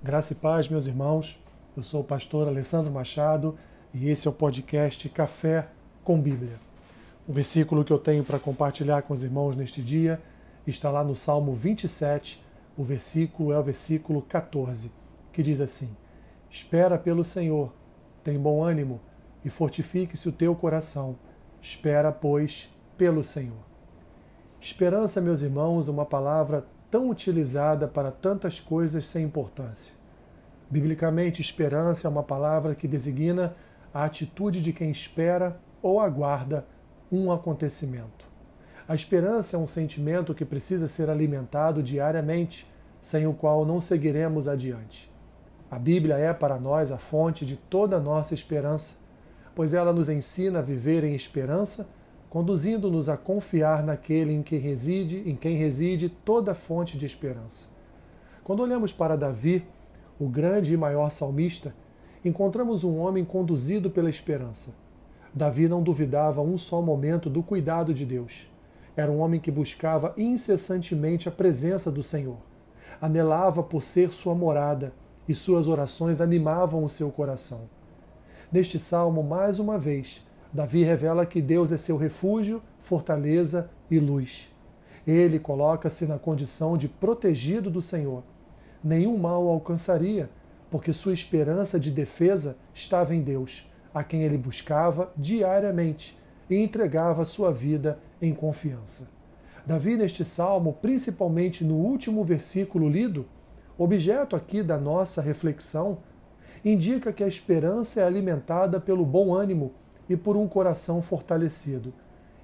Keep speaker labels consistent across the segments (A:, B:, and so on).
A: Graça e paz, meus irmãos. Eu sou o pastor Alessandro Machado e esse é o podcast Café com Bíblia. O versículo que eu tenho para compartilhar com os irmãos neste dia está lá no Salmo 27. O versículo é o versículo 14, que diz assim: Espera pelo Senhor, tem bom ânimo e fortifique-se o teu coração. Espera, pois, pelo Senhor. Esperança, meus irmãos, uma palavra tão utilizada para tantas coisas sem importância. Biblicamente, esperança é uma palavra que designa a atitude de quem espera ou aguarda um acontecimento. A esperança é um sentimento que precisa ser alimentado diariamente, sem o qual não seguiremos adiante. A Bíblia é para nós a fonte de toda a nossa esperança, pois ela nos ensina a viver em esperança conduzindo-nos a confiar naquele em quem reside, em quem reside toda fonte de esperança. Quando olhamos para Davi, o grande e maior salmista, encontramos um homem conduzido pela esperança. Davi não duvidava um só momento do cuidado de Deus. Era um homem que buscava incessantemente a presença do Senhor. Anelava por ser sua morada e suas orações animavam o seu coração. Neste salmo, mais uma vez, Davi revela que Deus é seu refúgio, fortaleza e luz. Ele coloca-se na condição de protegido do Senhor. Nenhum mal o alcançaria, porque sua esperança de defesa estava em Deus, a quem ele buscava diariamente e entregava sua vida em confiança. Davi, neste salmo, principalmente no último versículo lido, objeto aqui da nossa reflexão, indica que a esperança é alimentada pelo bom ânimo e por um coração fortalecido,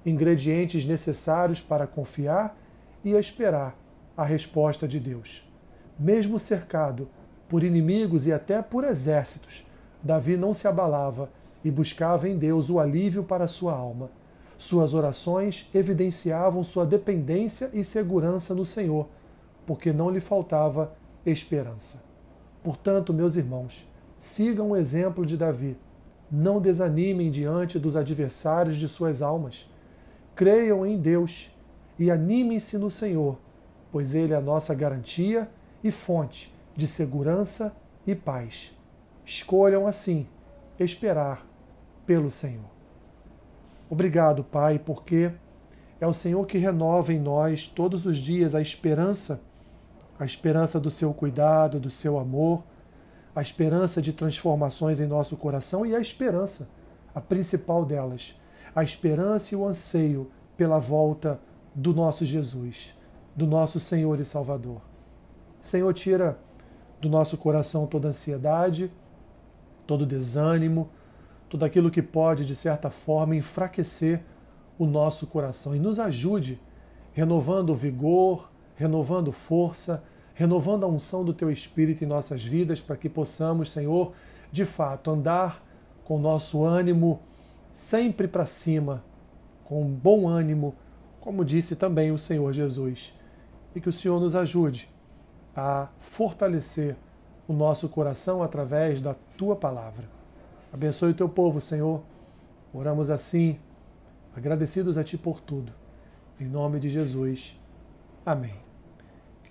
A: ingredientes necessários para confiar e esperar a resposta de Deus. Mesmo cercado por inimigos e até por exércitos, Davi não se abalava e buscava em Deus o alívio para sua alma. Suas orações evidenciavam sua dependência e segurança no Senhor, porque não lhe faltava esperança. Portanto, meus irmãos, sigam o exemplo de Davi não desanimem diante dos adversários de suas almas. Creiam em Deus e animem-se no Senhor, pois Ele é a nossa garantia e fonte de segurança e paz. Escolham assim esperar pelo Senhor. Obrigado, Pai, porque é o Senhor que renova em nós todos os dias a esperança, a esperança do seu cuidado, do seu amor a esperança de transformações em nosso coração e a esperança, a principal delas, a esperança e o anseio pela volta do nosso Jesus, do nosso Senhor e Salvador. Senhor, tira do nosso coração toda ansiedade, todo desânimo, tudo aquilo que pode, de certa forma, enfraquecer o nosso coração e nos ajude, renovando vigor, renovando força, renovando a unção do Teu Espírito em nossas vidas, para que possamos, Senhor, de fato, andar com nosso ânimo sempre para cima, com bom ânimo, como disse também o Senhor Jesus. E que o Senhor nos ajude a fortalecer o nosso coração através da Tua palavra. Abençoe o Teu povo, Senhor. Oramos assim, agradecidos a Ti por tudo. Em nome de Jesus. Amém.